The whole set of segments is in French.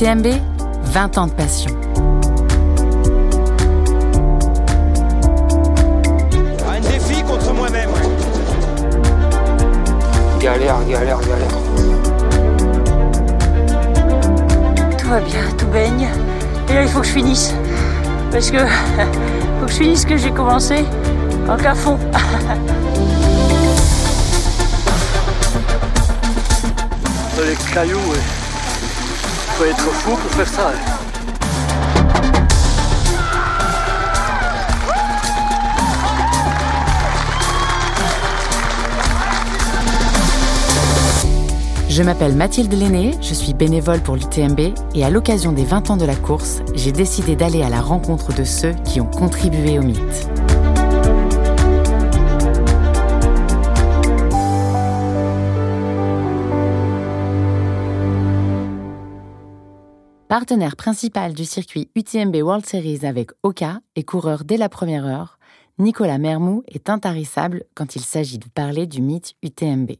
L'UTMB, 20 ans de passion. Un défi contre moi-même. Galère, galère, galère. Tout va bien, tout baigne. Et là, il faut que je finisse. Parce que faut que je finisse ce que j'ai commencé en à fond. Dans les cailloux, ouais. Faut être fou pour faire ça. hein. Je m'appelle Mathilde Lenné, je suis bénévole pour l'UTMB et à l'occasion des 20 ans de la course, j'ai décidé d'aller à la rencontre de ceux qui ont contribué au mythe. Partenaire principal du circuit UTMB World Series avec Oka et coureur dès la première heure, Nicolas Mermou est intarissable quand il s'agit de parler du mythe UTMB.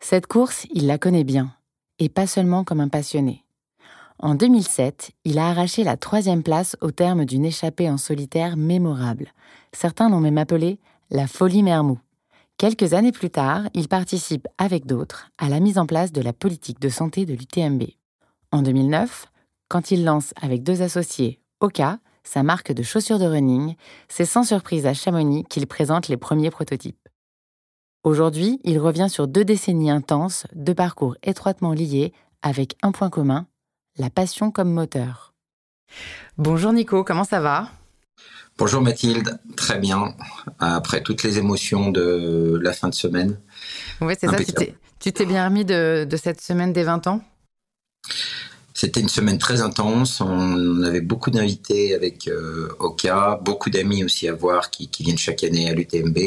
Cette course, il la connaît bien, et pas seulement comme un passionné. En 2007, il a arraché la troisième place au terme d'une échappée en solitaire mémorable. Certains l'ont même appelée la folie Mermou. Quelques années plus tard, il participe avec d'autres à la mise en place de la politique de santé de l'UTMB. En 2009, quand il lance avec deux associés Oka, sa marque de chaussures de running, c'est sans surprise à Chamonix qu'il présente les premiers prototypes. Aujourd'hui, il revient sur deux décennies intenses, deux parcours étroitement liés, avec un point commun, la passion comme moteur. Bonjour Nico, comment ça va? Bonjour Mathilde, très bien. Après toutes les émotions de la fin de semaine. Oui, c'est ça, tu t'es, bien remis de, de cette semaine des 20 ans? C'était une semaine très intense. On avait beaucoup d'invités avec euh, Oka, beaucoup d'amis aussi à voir qui, viennent chaque année à l'UTMB.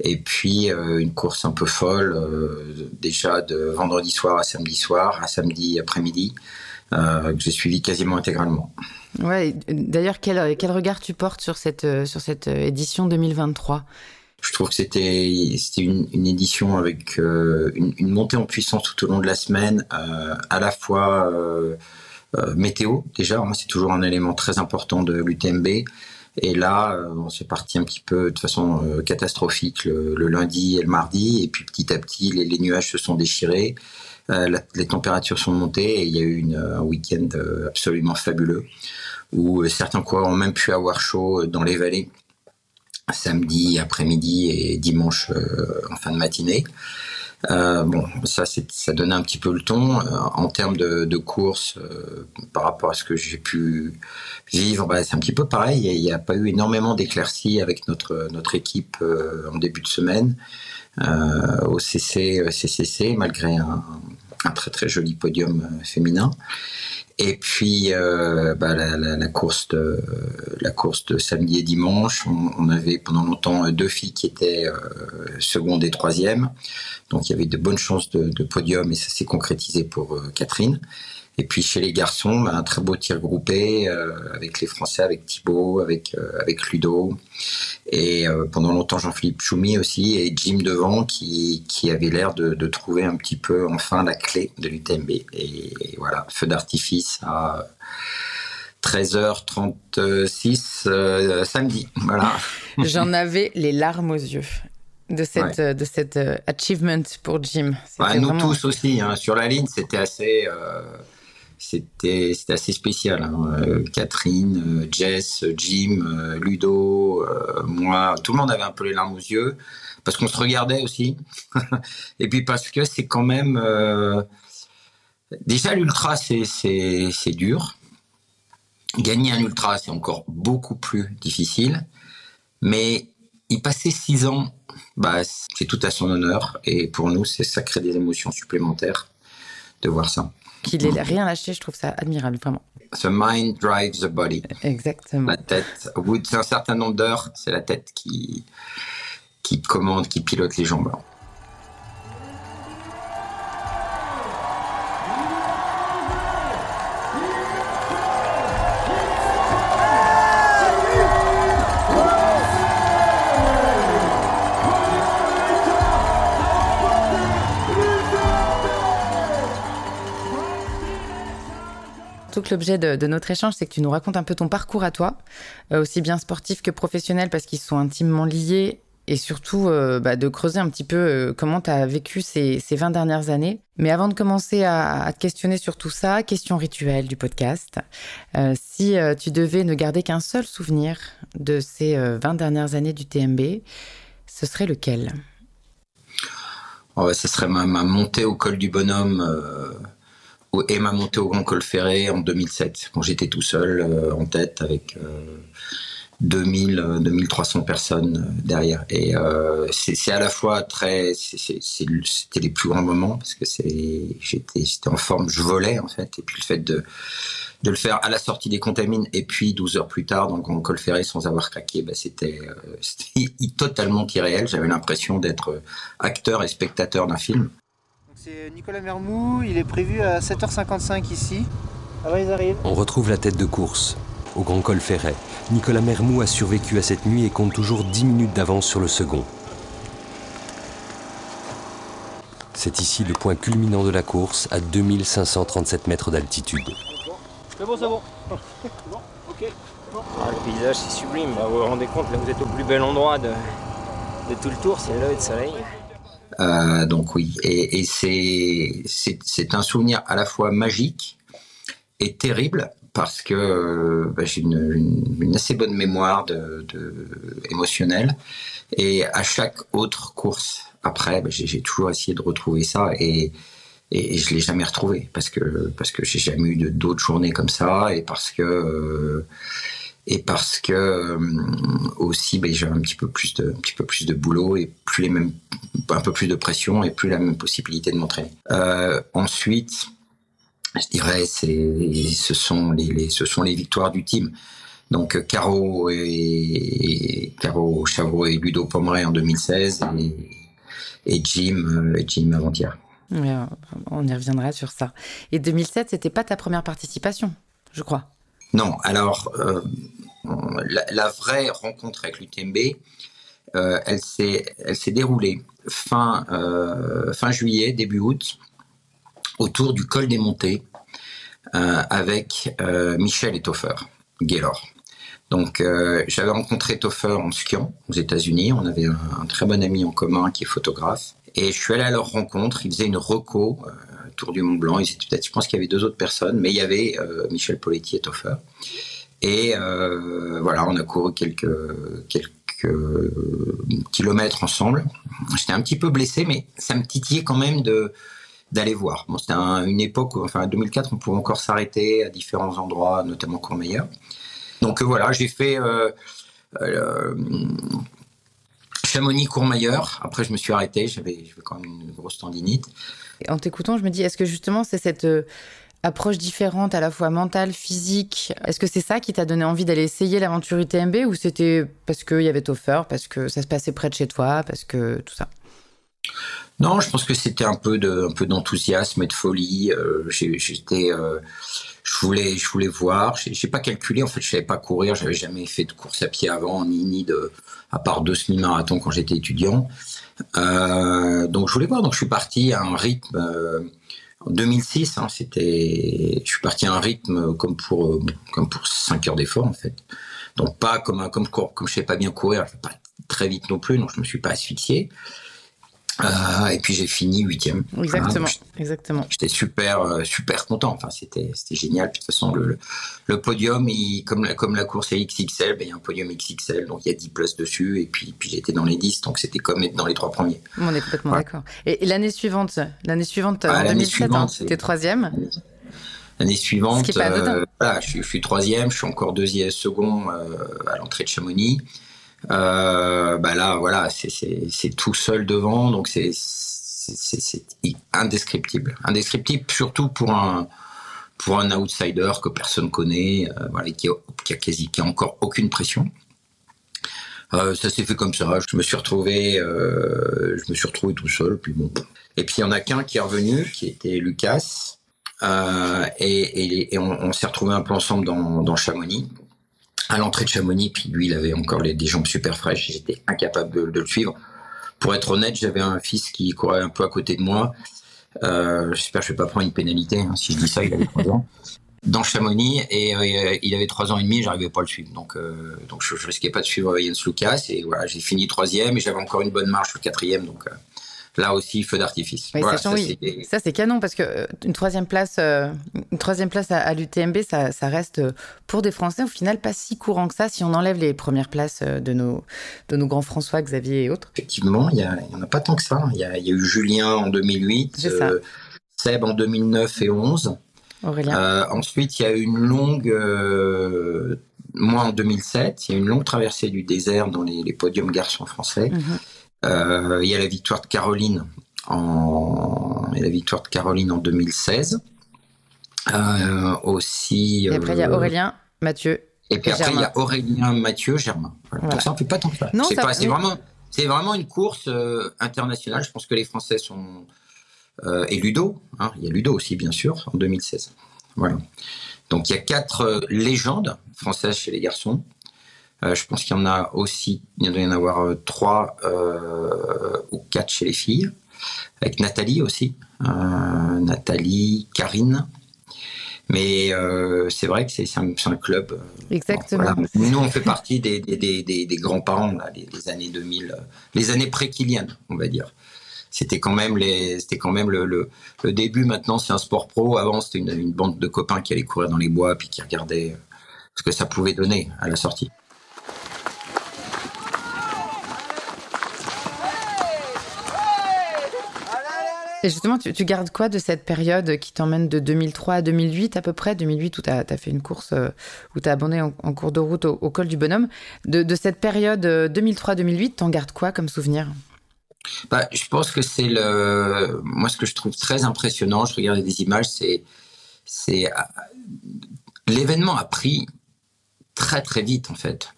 Et puis euh, une course un peu folle, euh, déjà de vendredi soir à samedi soir, à samedi après-midi, que j'ai suivi quasiment intégralement. Ouais, d'ailleurs, quel, quel regard tu portes sur cette, sur cette édition 2023 Je trouve que c'était c'était une, une édition avec euh, une, une montée en puissance tout au long de la semaine, euh, à la fois euh, météo déjà, hein, c'est toujours un élément très important de l'UTMB. Et là, on s'est parti un petit peu de façon euh, catastrophique le, le lundi et le mardi, et puis petit à petit, les, les nuages se sont déchirés, euh, les températures sont montées, et il y a eu une, un week-end absolument fabuleux, où certains coureurs ont même pu avoir chaud dans les vallées samedi après-midi et dimanche euh, en fin de matinée. Euh, bon, ça, ça donnait un petit peu le ton. Euh, en termes de, de course, par rapport à ce que j'ai pu vivre, bah, c'est un petit peu pareil. Il n'y a, pas eu énormément d'éclaircies avec notre, notre équipe en début de semaine au CC, CCC, malgré un, très très joli podium féminin. Et puis euh, bah, la, course de la course de samedi et dimanche, on, on avait pendant longtemps euh, deux filles qui étaient euh, seconde et troisième, donc il y avait de bonnes chances de, de podium et ça s'est concrétisé pour euh, Catherine. Et puis chez les garçons, bah, un très beau tir groupé euh, avec les Français, avec Thibaut, avec euh, avec Ludo, et euh, pendant longtemps Jean-Philippe Choumi aussi et Jim devant qui qui avait l'air de, de trouver un petit peu enfin la clé de l'UTMB. Et, et voilà, feu d'artifice à 13h36 euh, samedi. Voilà. J'en avais les larmes aux yeux de cette, de cette achievement pour Jim. Bah, nous vraiment- tous aussi, hein, sur la ligne, c'était assez, c'était, assez spécial. hein. Euh, Catherine, euh, Jess, Jim, euh, Ludo, euh, moi, tout le monde avait un peu les larmes aux yeux parce qu'on se regardait aussi, et puis parce que c'est quand même déjà l'ultra, c'est, dur. Gagner un ultra, c'est encore beaucoup plus difficile, mais y passer six ans bah, c'est tout à son honneur et pour nous, c'est ça crée des émotions supplémentaires de voir ça. Qu'il ait rien lâché, je trouve ça admirable, vraiment. The mind drives the body. Exactement. La tête, au bout d'un certain nombre d'heures, c'est la tête qui, qui commande, qui pilote les jambes. L'objet de, notre échange, c'est que tu nous racontes un peu ton parcours à toi, aussi bien sportif que professionnel, parce qu'ils sont intimement liés et surtout euh, bah, de creuser un petit peu euh, comment tu as vécu ces, ces 20 dernières années. Mais avant de commencer à, te questionner sur tout ça, question rituelle du podcast. Euh, si tu devais ne garder qu'un seul souvenir de ces 20 dernières années du TMB, ce serait lequel? Oh Ce serait ma, montée au col du bonhomme et ma montée au Grand Col Ferré en 2007, quand j'étais tout seul en tête avec 2000, 2300 euh, personnes euh, derrière. Et euh, c'est à la fois très, c'était les plus grands moments parce que j'étais, en forme, je volais en fait. Et puis le fait de de le faire à la sortie des contamines et puis 12 heures plus tard donc en col ferré sans avoir craqué, bah, c'était totalement irréel. J'avais l'impression d'être acteur et spectateur d'un film. C'est Nicolas Mermou, il est prévu à 7h55 ici. Ah ils arrivent. On retrouve la tête de course au Grand Col Ferret. Nicolas Mermou a survécu à cette nuit et compte toujours 10 minutes d'avance sur le second. C'est ici le point culminant de la course, à 2537 mètres d'altitude. C'est bon, c'est bon. Ah, le paysage, c'est sublime. Bah, vous vous rendez compte, là, vous êtes au plus bel endroit de, tout le tour, c'est le de soleil. Euh, donc oui, et, c'est un souvenir à la fois magique et terrible parce que euh, bah, j'ai une, assez bonne mémoire émotionnelle. Et à chaque autre course après, bah, j'ai toujours essayé de retrouver ça et et, je l'ai jamais retrouvé parce que parce que j'ai jamais eu d'autres journées comme ça et parce que euh, et parce que euh, aussi bah, j'avais un petit peu plus de boulot et plus les mêmes un peu plus de pression et plus la même possibilité de m'entraîner. ensuite je dirais, ce sont les, victoires du team. Donc Caro et, Caro Chavreau et Ludo Pomeray en 2016 et, Jim euh, et Jim avant-hier. Euh, on y reviendra sur ça. Et 2007, c'était pas ta première participation, je crois. Non. Alors euh, la, vraie rencontre avec l'UTMB, elle s'est elle s'est déroulée fin fin juillet début août autour du col des montées euh, avec euh, Michel et Toffer, Gaylor. Donc euh, j'avais rencontré Toffer en skiant aux États-Unis. On avait un, très bon ami en commun qui est photographe. Et je suis allé à leur rencontre. Ils faisaient une reco Tour du Mont Blanc. Ils étaient peut-être, je pense qu'il y avait deux autres personnes, mais il y avait Michel Poletti et Toffer. Et voilà, on a couru quelques quelques kilomètres ensemble. J'étais un petit peu blessé, mais ça me titillait quand même de d'aller voir. Bon, c'était une époque, enfin 2004, on pouvait encore s'arrêter à différents endroits, notamment Courmayeur. Donc euh, voilà, j'ai fait euh, euh, Chamonix, Courmayeur. Après, je me suis arrêté. J'avais, quand même une grosse tendinite. En t'écoutant, je me dis, est-ce que justement c'est cette approche différente, à la fois mentale, physique? Est-ce que c'est ça qui t'a donné envie d'aller essayer l'aventure UTMB ou c'était parce qu'il y avait Toffer, parce que ça se passait près de chez toi, parce que tout ça? Non, je pense que c'était un peu de, d'enthousiasme et de folie. Euh, j'étais, euh, je voulais, je voulais voir. J'ai pas calculé. En fait, je savais pas courir. J'avais jamais fait de course à pied avant, ni ni de, à part deux semi-marathons quand j'étais étudiant. Euh, donc je voulais voir. Donc je suis parti à un rythme. en 2006, hein, c'était, je suis parti à un rythme comme pour, comme pour 5 heures d'effort en fait. Donc pas comme un, comme comme je sais pas bien courir, je pas très vite non plus, donc je me suis pas asphyxié. Euh, et puis j'ai fini huitième. Exactement, exactement. J'étais super, euh, super content. Enfin, c'était, c'était génial. Puis, de toute façon, le, le podium, il, comme, la, comme la course est XXL, ben, il y a un podium XXL, donc il y a 10 places dessus. Et puis, puis j'étais dans les 10, donc c'était comme être dans les trois premiers. On est complètement d'accord. Et, l'année suivante, l'année suivante, ah, en 2007, hein, c'était troisième. L'année suivante, euh, voilà, je, je, suis troisième, je suis encore deuxième, second à l'entrée de Chamonix. Euh, bah là, voilà, c'est tout seul devant, donc c'est indescriptible. Indescriptible, surtout pour un, pour un outsider que personne connaît, euh, qui, a, quasi, qui a encore aucune pression. Euh, ça s'est fait comme ça. Je me suis retrouvé, euh, je me suis retrouvé tout seul. Puis bon. Et puis il y en a qu'un qui est revenu, qui était Lucas, euh, et, et, on, s'est retrouvé un peu ensemble dans Chamonix à l'entrée de Chamonix, puis lui, il avait encore les, des jambes super fraîches, j'étais incapable de, le suivre. Pour être honnête, j'avais un fils qui courait un peu à côté de moi. Euh, J'espère que je vais pas prendre une pénalité. Hein, si je dis ça, il avait 3 ans. dans Chamonix et euh, il avait trois ans et demi, j'arrivais pas à le suivre. Donc, euh, je, je, risquais pas de suivre Jens Lucas et j'ai fini troisième et j'avais encore une bonne marche au quatrième. Donc, là aussi feu d'artifice. Oui, voilà, ça, oui. ça c'est canon parce que euh, une troisième place, euh, une troisième place à, à l'UTMB, ça, ça, reste euh, pour des Français au final pas si courant que ça si on enlève les premières places de nos de nos grands François, Xavier et autres. Effectivement, il y, y en a pas tant que ça. Il y a, y a, eu Julien en 2008, euh, Seb en 2009 et 11. Aurélien. Euh, ensuite, il y a eu une longue, moi en 2007, il y a une longue traversée du désert dans les, les podiums garçons français. Euh, il y a la victoire de Caroline en, et la victoire de Caroline en 2016. Euh, aussi. Et après, il y a Aurélien, Mathieu. Et puis et après, il y a Aurélien, Mathieu, Germain. Voilà. voilà. Donc ça, on fait pas tant que ça. C'est vraiment, c'est vraiment une course euh, internationale. Je pense que les Français sont euh, et Ludo. Hein, il y a Ludo aussi, bien sûr, en 2016. Voilà. Donc il y a quatre euh, légendes françaises chez les garçons. Euh, je pense qu'il y en a aussi, il doit y en avoir euh, trois euh, ou quatre chez les filles, avec Nathalie aussi, Nathalie, Karine. Mais euh, c'est vrai que c'est un, un, club. Exactement. Bon, voilà. Nous, on fait partie des, des, des, des grands-parents, des, années 2000, les années pré-Kilian, on va dire. C'était quand même, les, c'était quand même le, le, le début. Maintenant, c'est un sport pro. Avant, c'était une, une bande de copains qui allaient courir dans les bois puis qui regardaient ce que ça pouvait donner à la sortie. Et justement, tu, tu, gardes quoi de cette période qui t'emmène de 2003 à 2008 à peu près? 2008 où tu as, fait une course, euh, où tu as abandonné en, cours de route au, col du bonhomme. De, cette période 2003-2008, euh, t'en gardes quoi comme souvenir? Bah, Je pense que c'est le... Moi, ce que je trouve très impressionnant, je regardais des images, c'est... c'est... L'événement a pris très très vite en fait.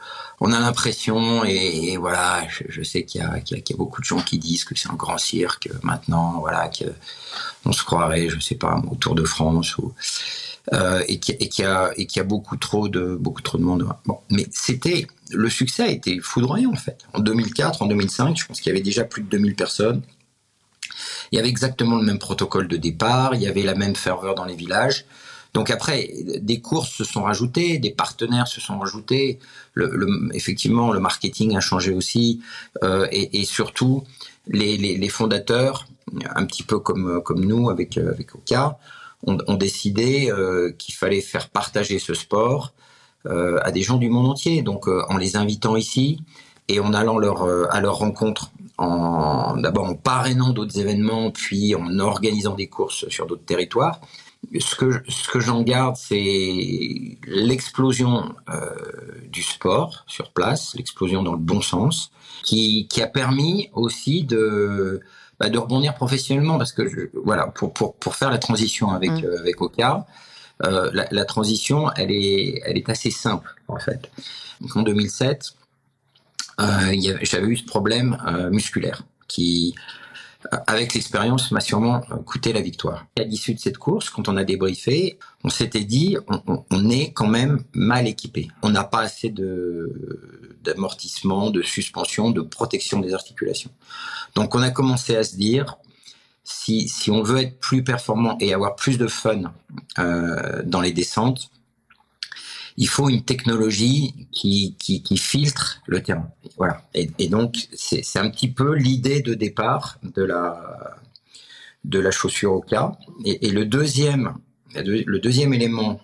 On a l'impression, et, voilà, je, sais qu'il y, a beaucoup de gens qui disent que c'est un grand cirque maintenant, voilà, qu'on se croirait, je sais pas, au Tour de France, ou, euh, et qu'il y, a, beaucoup trop de, beaucoup trop de monde. Mais c'était, le succès a été foudroyant en fait. En 2004, en 2005, je pense qu'il y avait déjà plus de 2000 personnes. Il y avait exactement le même protocole de départ, il y avait la même ferveur dans les villages. Donc après, des courses se sont rajoutées, des partenaires se sont rajoutés. Effectivement, le marketing a changé aussi, euh, et, surtout les, fondateurs, un petit peu comme nous avec avec Oka, ont, décidé euh, qu'il fallait faire partager ce sport euh, à des gens du monde entier. Donc en les invitant ici et en allant leur à leur rencontre, en d'abord en parrainant d'autres événements, puis en organisant des courses sur d'autres territoires ce que, ce que j'en garde, c'est l'explosion euh, du sport sur place, l'explosion dans le bon sens, qui, qui a permis aussi de, bah, de rebondir professionnellement, parce que je, voilà, pour, pour, pour faire la transition avec, mmh. euh, avec Oka, euh, la, la, transition, elle est, elle est assez simple en fait. Donc, en 2007, j'avais eu ce problème musculaire qui avec l'expérience, m'a sûrement coûté la victoire. À l'issue de cette course, quand on a débriefé, on s'était dit, on, on, est quand même mal équipé. On n'a pas assez de d'amortissement, de suspension, de protection des articulations. Donc on a commencé à se dire, si, si on veut être plus performant et avoir plus de fun euh, dans les descentes, il faut une technologie qui, filtre le terrain. Voilà. Et, donc, c'est un petit peu l'idée de départ de la, chaussure au cas. Et, le deuxième, élément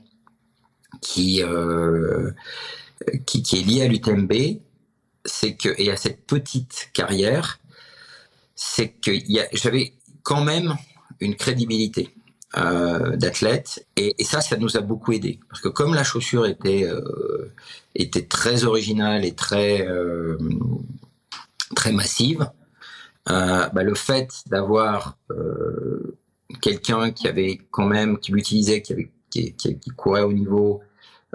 qui, euh, est lié à l'UTMB, et à cette petite carrière, c'est que j'avais quand même une crédibilité euh, d'athlètes. Et, et, ça ça nous a beaucoup aidé parce que comme la chaussure était euh, était très originale et très euh, très massive euh, bah, le fait d'avoir euh, quelqu'un qui avait quand même qui l'utilisait qui avait qui, qui, qui, courait au niveau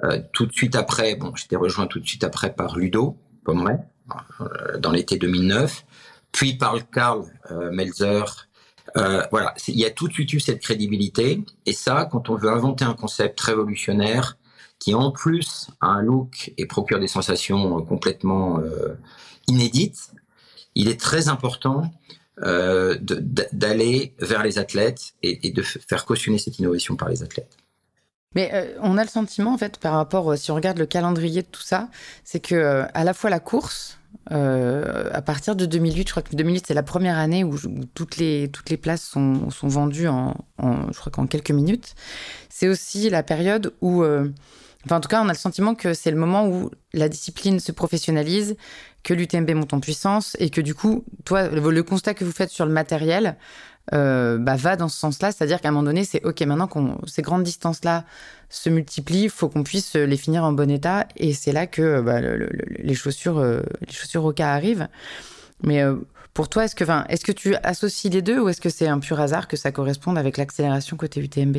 euh, tout de suite après bon j'étais rejoint tout de suite après par Ludo Pomeray dans l'été 2009 puis par Karl Melzer euh, voilà, il y a tout de suite eu cette crédibilité. Et ça, quand on veut inventer un concept révolutionnaire qui en plus a un look et procure des sensations complètement euh, inédites, il est très important euh, d'aller vers les athlètes et, et, de faire cautionner cette innovation par les athlètes. Mais euh, on a le sentiment, en fait, par rapport, si on regarde le calendrier de tout ça, c'est que à la fois la course, à partir de 2008, je crois que 2008 c'est la première année où, toutes, les, toutes les places sont, sont vendues en, je crois qu'en quelques minutes. C'est aussi la période où en tout cas, on a le sentiment que c'est le moment où la discipline se professionnalise, que l'UTMB monte en puissance et que du coup, toi, le, constat que vous faites sur le matériel euh, bah, va dans ce sens-là. C'est-à-dire qu'à un moment donné, c'est OK, maintenant que ces grandes distances-là se multiplient, il faut qu'on puisse les finir en bon état. Et c'est là que bah, les chaussures, euh, les chaussures Oka arrivent. Mais euh, pour toi, est-ce que, est-ce que tu associes les deux ou est-ce que c'est un pur hasard que ça corresponde avec l'accélération côté UTMB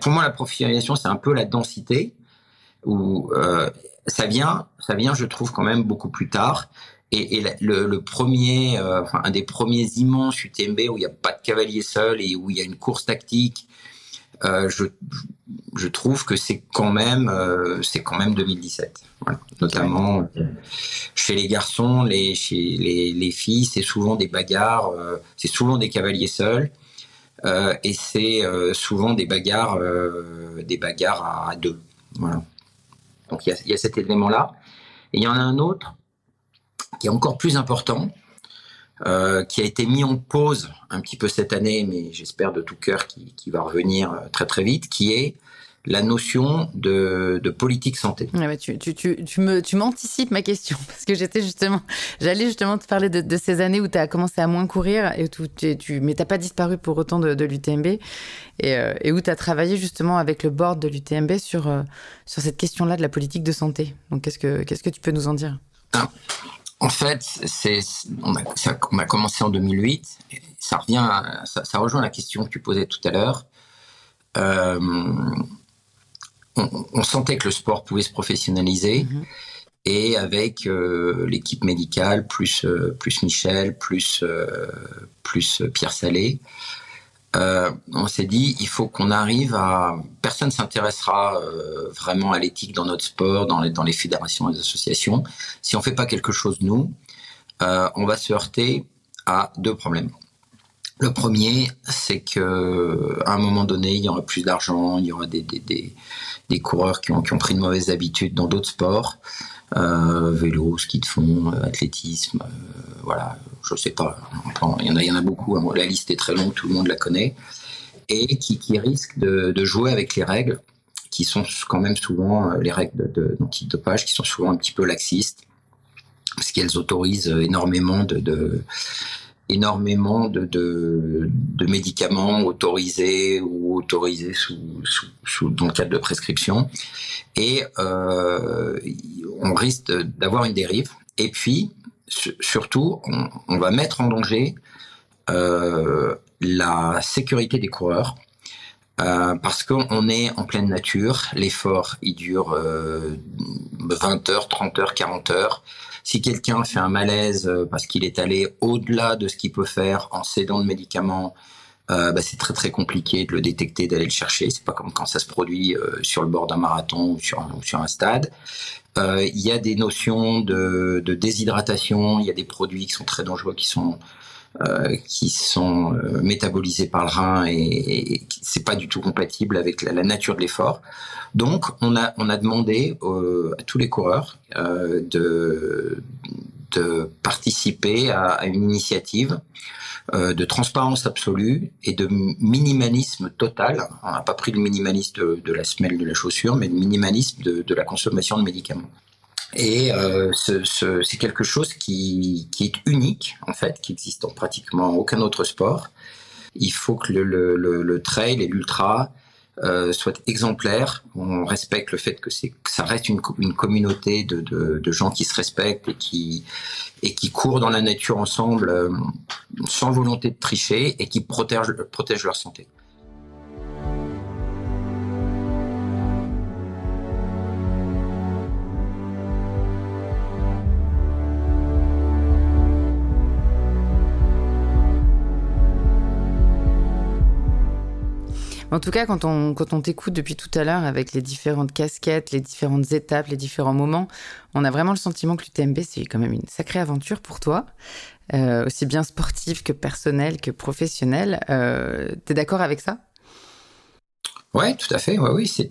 Pour moi, la professionnalisation, c'est un peu la densité où euh, ça vient, ça vient, je trouve quand même beaucoup plus tard. Et, le, premier, euh, enfin, un des premiers immenses UTMB où il n'y a pas de cavalier seul et où il y a une course tactique, euh, je, je trouve que c'est quand même, c'est quand même 2017. Notamment chez les garçons, les, chez les, les filles, c'est souvent des bagarres, c'est souvent des cavaliers seuls. et c'est souvent des bagarres, des bagarres à deux. Voilà. Donc il y a, cet élément-là. Et il y en a un autre qui est encore plus important, euh, qui a été mis en pause un petit peu cette année, mais j'espère de tout cœur qu'il va revenir euh, très très vite, qui est la notion de, politique santé. tu, tu, tu, tu, me, tu m'anticipes ma question parce que j'étais justement, j'allais justement te parler de, ces années où tu as commencé à moins courir et où tu, mais t'as pas disparu pour autant de, l'UTMB et, euh, et, où tu as travaillé justement avec le board de l'UTMB sur, euh, sur cette question-là de la politique de santé. Donc qu'est-ce que, qu'est-ce que tu peux nous en dire? Ah, En fait, c'est, on, a, on a commencé en 2008. ça revient, ça, ça, rejoint la question que tu posais tout à l'heure. Euh, on, sentait que le sport pouvait se professionnaliser. Mhm. Et avec euh, l'équipe médicale, plus, euh, plus Michel, plus, plus Pierre Salé, on s'est dit il faut qu'on arrive à. Personne s'intéressera vraiment à l'éthique dans notre sport, dans les, fédérations les associations. Si on fait pas quelque chose nous, on va se heurter à deux problèmes. Le premier, c'est que un moment donné, il y aura plus d'argent, il y aura des, coureurs qui ont, qui ont, pris de mauvaises habitudes dans d'autres sports, euh, vélo, ski de fond, euh, athlétisme, euh, voilà, je sais pas. Il y en a, beaucoup. Hein. La liste est très longue, tout le monde la connaît, et qui, qui risquent de, de jouer avec les règles, qui sont quand même souvent les règles de, d'antidopage, qui sont souvent un petit peu laxistes, parce qu'elles autorisent énormément de, de énormément de, de, médicaments autorisés ou autorisés sous, sous, dans le cadre de prescription. Et euh, on risque d'avoir une dérive. Et puis, surtout, on, va mettre en danger euh, la sécurité des coureurs. Euh, parce qu'on est en pleine nature, l'effort il dure 20 heures, 30 heures, 40 heures. Si quelqu'un fait un malaise euh, parce qu'il est allé au-delà de ce qu'il peut faire en cédant de médicaments, euh, bah, c'est très très compliqué de le détecter, d'aller le chercher. C'est pas comme quand ça se produit euh, sur le bord d'un marathon ou sur, un, sur un stade. Il y a des notions de, de, déshydratation, il y a des produits qui sont très dangereux, qui sont qui sont métabolisés par le rein et, et, c'est pas du tout compatible avec la, nature de l'effort. Donc, on a, on a demandé euh, à tous les coureurs euh, de, de participer à, une initiative euh, de transparence absolue et de minimalisme total. On n'a pas pris le minimalisme de, la semelle de la chaussure, mais le minimalisme de, la consommation de médicaments. Et c'est quelque chose qui, qui, est unique, en fait, qui existe en pratiquement aucun autre sport. Il faut que le, le, le trail et l'ultra euh, soit exemplaire. On respecte le fait que, c'est, ça reste une, communauté de, gens qui se respectent et qui, et qui courent dans la nature ensemble euh, sans volonté de tricher et qui protègent, protègent leur santé. En tout cas, quand on, t'écoute depuis tout à l'heure avec les différentes casquettes, les différentes étapes, les différents moments, on a vraiment le sentiment que l'UTMB, c'est quand même une sacrée aventure pour toi, euh, aussi bien sportive que personnelle que professionnelle. Euh, T'es d'accord avec ça? Ouais, tout à fait. Ouais, oui, c'est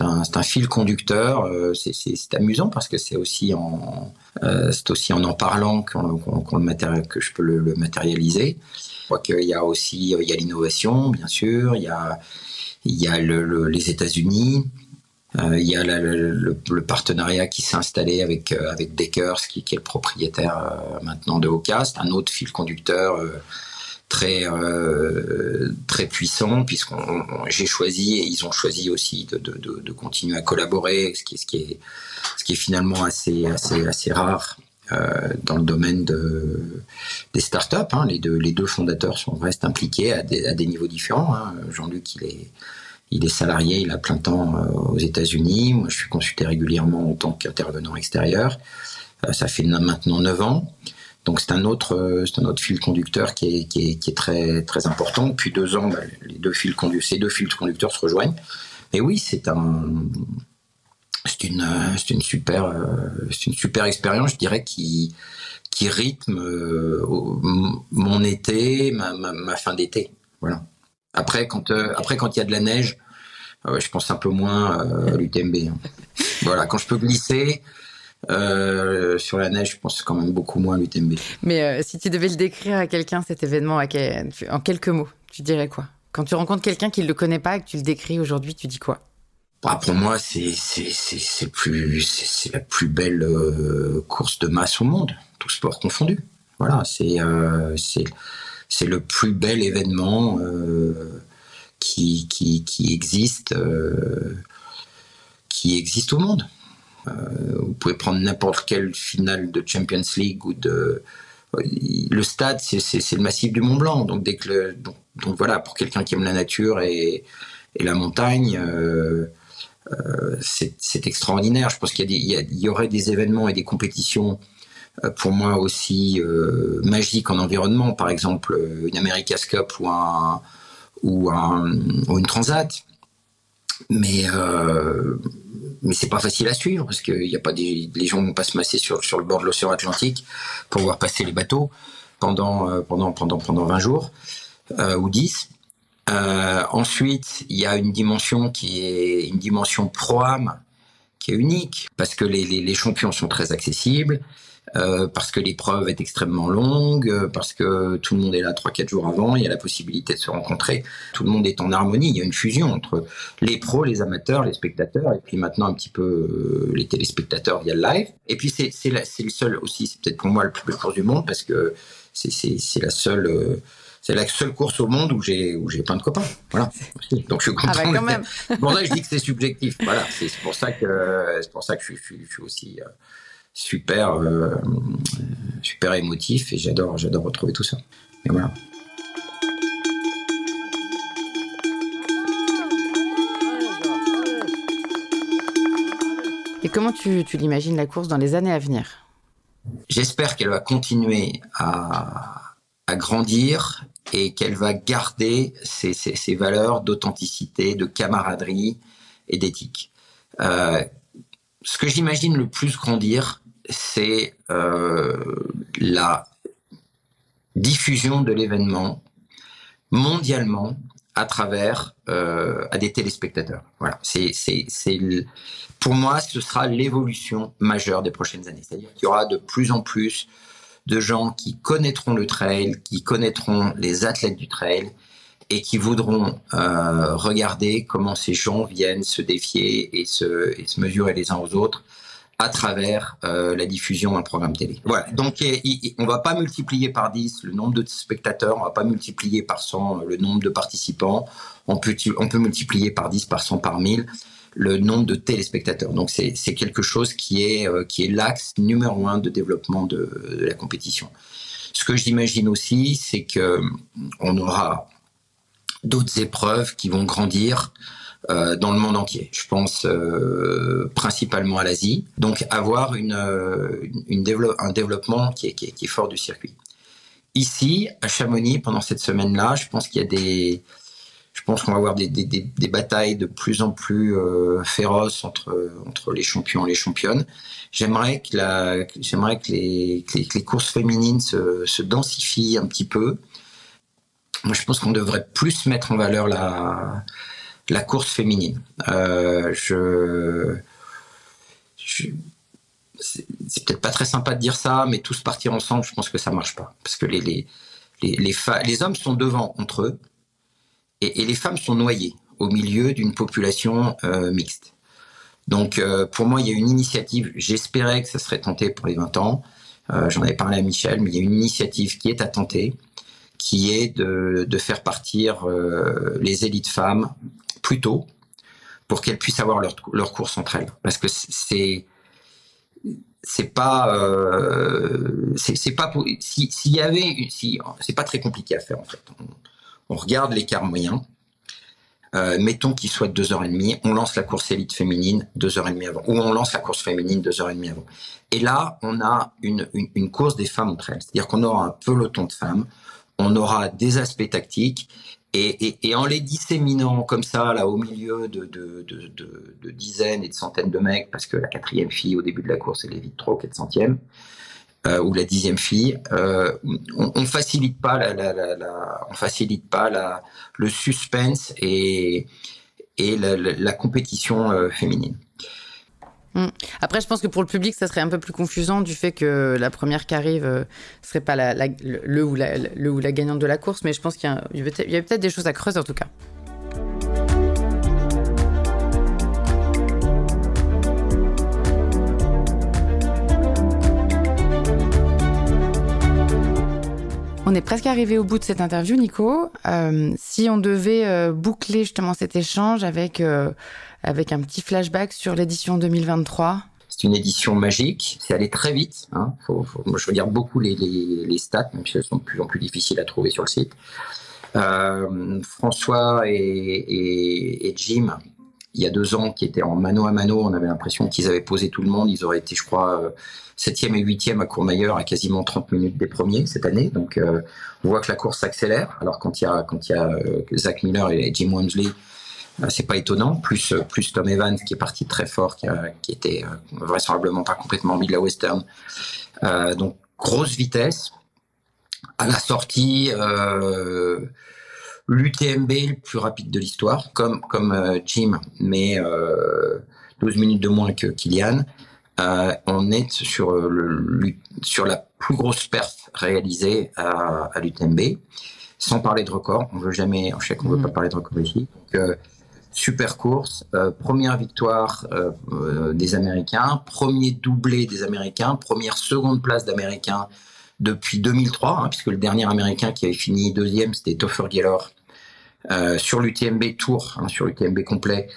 un, fil conducteur. euh, C'est, amusant parce que c'est aussi en, euh, en parlant qu'on, matéri- que je peux le matérialiser. Je crois qu'il y a aussi, il y a l'innovation, bien sûr. Il y a, il y a le, le- les États-Unis. Euh, il y a le, partenariat qui s'est installé avec euh, avec Deckers, qui, est le propriétaire euh, maintenant de Oka. C'est un autre fil conducteur. euh, très très puissant puisqu'on on- j'ai choisi et ils ont choisi aussi de, de, continuer à collaborer ce qui est ce qui est ce qui est finalement assez assez assez rare dans le domaine de, des startups. Hein. Les deux fondateurs sont restent impliqués à des, niveaux différents. Hein. Jean-Luc il est salarié, il a plein temps euh, aux États-Unis. Moi, je suis consulté régulièrement en tant qu'intervenant extérieur. Euh, ça fait maintenant 9 ans. Donc c'est un autre, euh, fil conducteur qui est, très, important. Depuis deux ans, bah, les deux fils ces deux fils conducteurs se rejoignent. Mais oui, c'est un, c'est une, euh, c'est une super, euh, c'est une super expérience, je dirais, qui, qui rythme euh, mon été, ma, ma, ma fin d'été. Voilà. Après, quand, euh, après, quand il y a de la neige, euh, je pense un peu moins euh, à l'UTMB. hein. Voilà, quand je peux glisser sur la neige, je pense quand même beaucoup moins à l'UTMB. Mais si tu devais le décrire à quelqu'un, cet événement, à quel- tu- en quelques mots, tu dirais quoi? Quand tu rencontres quelqu'un qui ne le connaît pas et que tu le décris aujourd'hui, tu dis quoi? Bah, pour moi, c'est c'est plus la plus belle euh, course de masse au monde, tout sport confondu. Voilà, c'est euh, le plus bel événement euh, qui qui qui existe qui existe au monde. Vous pouvez prendre n'importe quelle finale de Champions League ou de le stade, c'est le massif du Mont Blanc. Donc dès que donc, donc voilà, pour quelqu'un qui aime la nature et et la montagne. Euh, c'est extraordinaire. Je pense qu'il y, aurait des événements et des compétitions euh, pour moi aussi euh, magiques en environnement, par exemple euh, une America's Cup ou un ou, un, ou une Transat. Mais euh, mais c'est pas facile à suivre parce que y a pas des, les gens vont pas se masser sur le bord de l'océan Atlantique pour voir passer les bateaux pendant pendant pendant pendant 20 jours ou 10. Euh, ensuite, il y a une dimension qui est une dimension pro-âme qui est unique parce que les, les, les champions sont très accessibles, euh, parce que l'épreuve est extrêmement longue, euh, parce que tout le monde est là 3-4 jours avant, il y a la possibilité de se rencontrer, tout le monde est en harmonie, il y a une fusion entre les pros, les amateurs, les spectateurs, et puis maintenant un petit peu euh, les téléspectateurs via le live. Et puis c'est le seul aussi, c'est peut-être pour moi le plus course du monde parce que c'est la seule euh, c'est la seule course au monde où j'ai où j'ai plein de copains. Voilà. Donc je suis Ah content. bah de- quand même c'est pour ça que je dis que c'est subjectif. Voilà, c'est pour ça que c'est pour ça que je suis aussi euh, super euh, super émotif et j'adore j'adore retrouver tout ça. Et voilà. Et comment tu, tu l'imagines la course dans les années à venir? J'espère qu'elle va continuer à, à grandir et qu'elle va garder ses, valeurs d'authenticité, de camaraderie et d'éthique. Euh, ce que j'imagine le plus grandir, c'est euh, la diffusion de l'événement mondialement à travers euh, à des téléspectateurs. Voilà, c'est pour moi ce sera l'évolution majeure des prochaines années. C'est-à-dire qu'il y aura de plus en plus de gens qui connaîtront le trail, qui connaîtront les athlètes du trail et qui voudront euh, regarder comment ces gens viennent se défier et se, et se mesurer les uns aux autres à travers euh, la diffusion d'un programme télé. Voilà. Donc, il- il- on va pas multiplier par 10 le nombre de spectateurs, on va pas multiplier par 100 le nombre de participants, on peut, on peut multiplier par 10, par 100, par 1000 le nombre de téléspectateurs. Donc, c'est quelque chose qui est, euh, est l'axe numéro un de développement de, la compétition. Ce que j'imagine aussi, c'est que on aura d'autres épreuves qui vont grandir euh, dans le monde entier. Je pense euh, principalement à l'Asie. Donc avoir une, euh, une, un développement qui, est, qui est fort du circuit. Ici, à Chamonix, pendant cette semaine-là, je pense qu'il y a des... Je pense qu'on va avoir des, des, des, batailles de plus en plus euh, féroces entre, entre les champions et les championnes. J'aimerais que, la, j'aimerais que, les, que, les, courses féminines se, se densifient un petit peu. Moi, je pense qu'on devrait plus mettre en valeur la, la course féminine. Euh, je, c'est peut-être pas très sympa de dire ça, mais tous partir ensemble, je pense que ça marche pas. Parce que les, les, les, les hommes sont devant entre eux et, les femmes sont noyées au milieu d'une population euh, mixte. Donc euh, pour moi, il y a une initiative, j'espérais que ça serait tenté pour les 20 ans, euh, j'en avais parlé à Michel, mais il y a une initiative qui est à tenter, qui est de, faire partir les élites femmes plus tôt pour qu'elles puissent avoir leur, leur course entre elles. Parce que c'est c'est pas c'est pas s'il si y avait si c'est pas très compliqué à faire en fait on regarde l'écart moyen euh, mettons qu'il soit de 2h30, on lance la course élite féminine 2h30 avant, ou on lance la course féminine 2h30 avant. Et là, on a une, course des femmes entre elles, c'est-à-dire qu'on aura un peloton de femmes, on aura des aspects tactiques, et, en les disséminant comme ça, là, au milieu de, dizaines et de centaines de mecs, parce que la quatrième fille au début de la course, elle est vite trop, 400e, euh, ou la dixième fille, euh, on, on, facilite pas la, on facilite pas la, le suspense et, et la, compétition euh, féminine. Mmh. Après, je pense que pour le public, ça serait un peu plus confusant du fait que la première qui arrive euh, serait pas la, le, ou la, le ou la gagnante de la course, mais je pense qu'il y, y a peut-être des choses à creuser en tout cas. On est presque arrivé au bout de cette interview, Nico. Euh, si on devait euh, boucler justement cet échange avec, euh, avec un petit flashback sur l'édition 2023. C'est une édition magique, c'est allé très vite. Hein. Faut, faut, moi, je beaucoup les, les, stats, même si elles sont de plus en plus difficiles à trouver sur le site. François et Jim il y a deux ans qui étaient en mano à mano. On avait l'impression qu'ils avaient posé tout le monde. Ils auraient été, je crois, euh, septième et huitième à Courmayeur à quasiment 30 minutes des premiers cette année. Donc, euh, on voit que la course s'accélère. Alors, quand il y a, quand il y a euh, Zach Miller et Jim Wamsley, c'est pas étonnant. Plus, plus Tom Evans qui est parti très fort, qui, a, qui était vraisemblablement pas complètement mis de la western. donc, grosse vitesse. À la sortie, l'UTMB le plus rapide de l'histoire, comme, comme euh, Jim, mais euh, 12 minutes de moins que Kylian. Euh, on est sur, le, sur la plus grosse perf réalisée à, à l'UTMB, sans parler de record. On veut jamais, sais qu'on veut mmh. pas parler de record ici. Donc, euh, super course, euh, première victoire euh, euh, des Américains, premier doublé des Américains, première seconde place d'Américains depuis 2003, hein, puisque le dernier Américain qui avait fini deuxième, c'était Toffer Gaylor euh, sur l'UTMB Tour, hein, sur l'UTMB complet.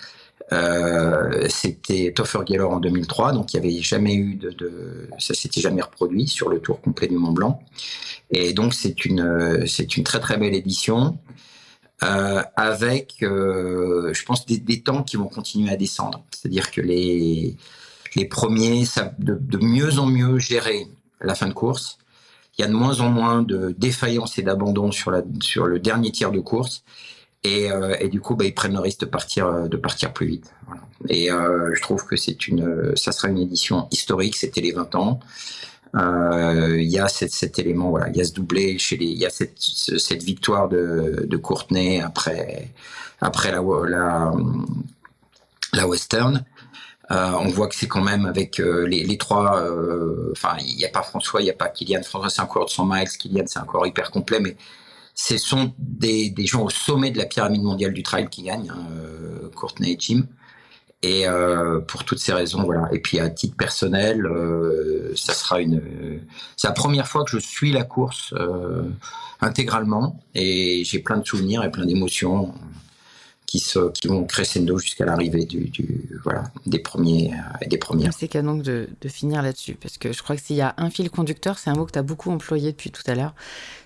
Euh, c'était Toffer Gaylor en 2003, donc il n'y avait jamais eu ça s'était jamais reproduit sur le tour complet du Mont Blanc. Et donc c'est une c'est une très très belle édition euh, avec, euh, je pense, des, temps qui vont continuer à descendre. C'est-à-dire que les les premiers savent de, mieux en mieux gérer la fin de course il y a de moins en moins de défaillances et d'abandon sur, sur le dernier tiers de course. Et, euh, et du coup, bah, ils prennent le risque de partir, de partir plus vite. Et euh, je trouve que c'est une, ça sera une édition historique. C'était les 20 ans. Euh, il y a cet, élément, voilà, il y a ce doublé chez les, il y a cette, victoire de, de Courtenay après, après la, Western. Euh, on voit que c'est quand même avec euh, les, trois. euh, Enfin, il n'y a pas François, il n'y a pas Kylian. François, c'est un coureur de 100 miles. Kylian, c'est un coureur hyper complet. Mais ce sont des, gens au sommet de la pyramide mondiale du trail qui gagnent, hein, euh, Courtney et Jim. Et euh, pour toutes ces raisons, voilà. Et puis à titre personnel, euh, ça sera une. C'est la première fois que je suis la course intégralement, et j'ai plein de souvenirs et plein d'émotions qui, se, qui vont crescendo jusqu'à l'arrivée du, voilà, des premiers euh, des premières. C'est canon de, de finir là-dessus, parce que je crois que s'il y a un fil conducteur, c'est un mot que tu as beaucoup employé depuis tout à l'heure.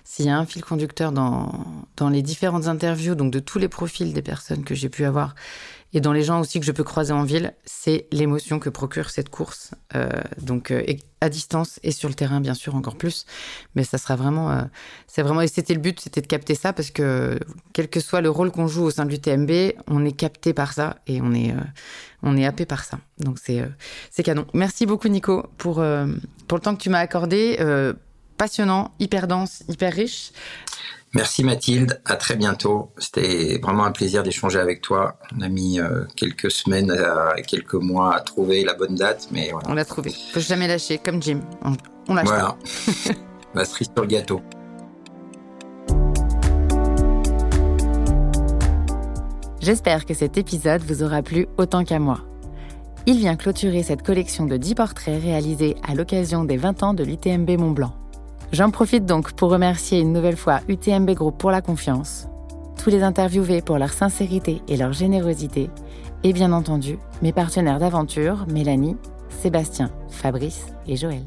S'il y a un fil conducteur dans, dans les différentes interviews, donc de tous les profils des personnes que j'ai pu avoir, et dans les gens aussi que je peux croiser en ville, c'est l'émotion que procure cette course. Euh, donc euh, à distance et sur le terrain, bien sûr, encore plus. Mais ça sera vraiment, euh, c'est vraiment, et c'était le but, c'était de capter ça parce que quel que soit le rôle qu'on joue au sein de l'UTMB, on est capté par ça et on est, on est happé par ça. Donc c'est, c'est canon. Merci beaucoup Nico pour pour le temps que tu m'as accordé. passionnant, hyper dense, hyper riche. Merci Mathilde, à très bientôt. C'était vraiment un plaisir d'échanger avec toi. On a mis euh, quelques semaines et quelques mois à trouver la bonne date, mais voilà. On l'a trouvé. Faut jamais lâcher, comme Jim. On, on lâche voilà. La cerise sur le gâteau. J'espère que cet épisode vous aura plu autant qu'à moi. Il vient clôturer cette collection de 10 portraits réalisés à l'occasion des 20 ans de l'UTMB Mont Blanc. J'en profite donc pour remercier une nouvelle fois UTMB Group pour la confiance, tous les interviewés pour leur sincérité et leur générosité, et bien entendu mes partenaires d'aventure, Mélanie, Sébastien, Fabrice et Joël.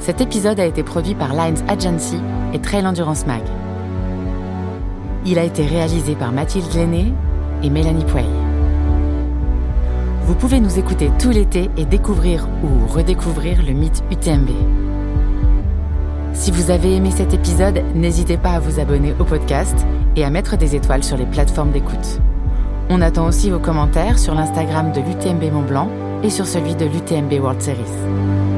Cet épisode a été produit par Lines Agency et Trail Endurance Mag. Il a été réalisé par Mathilde Lenné et Mélanie Pouey. Vous pouvez nous écouter tout l'été et découvrir ou redécouvrir le mythe UTMB. Si vous avez aimé cet épisode, n'hésitez pas à vous abonner au podcast et à mettre des étoiles sur les plateformes d'écoute. On attend aussi vos commentaires sur l'Instagram de l'UTMB Mont Blanc et sur celui de l'UTMB World Series.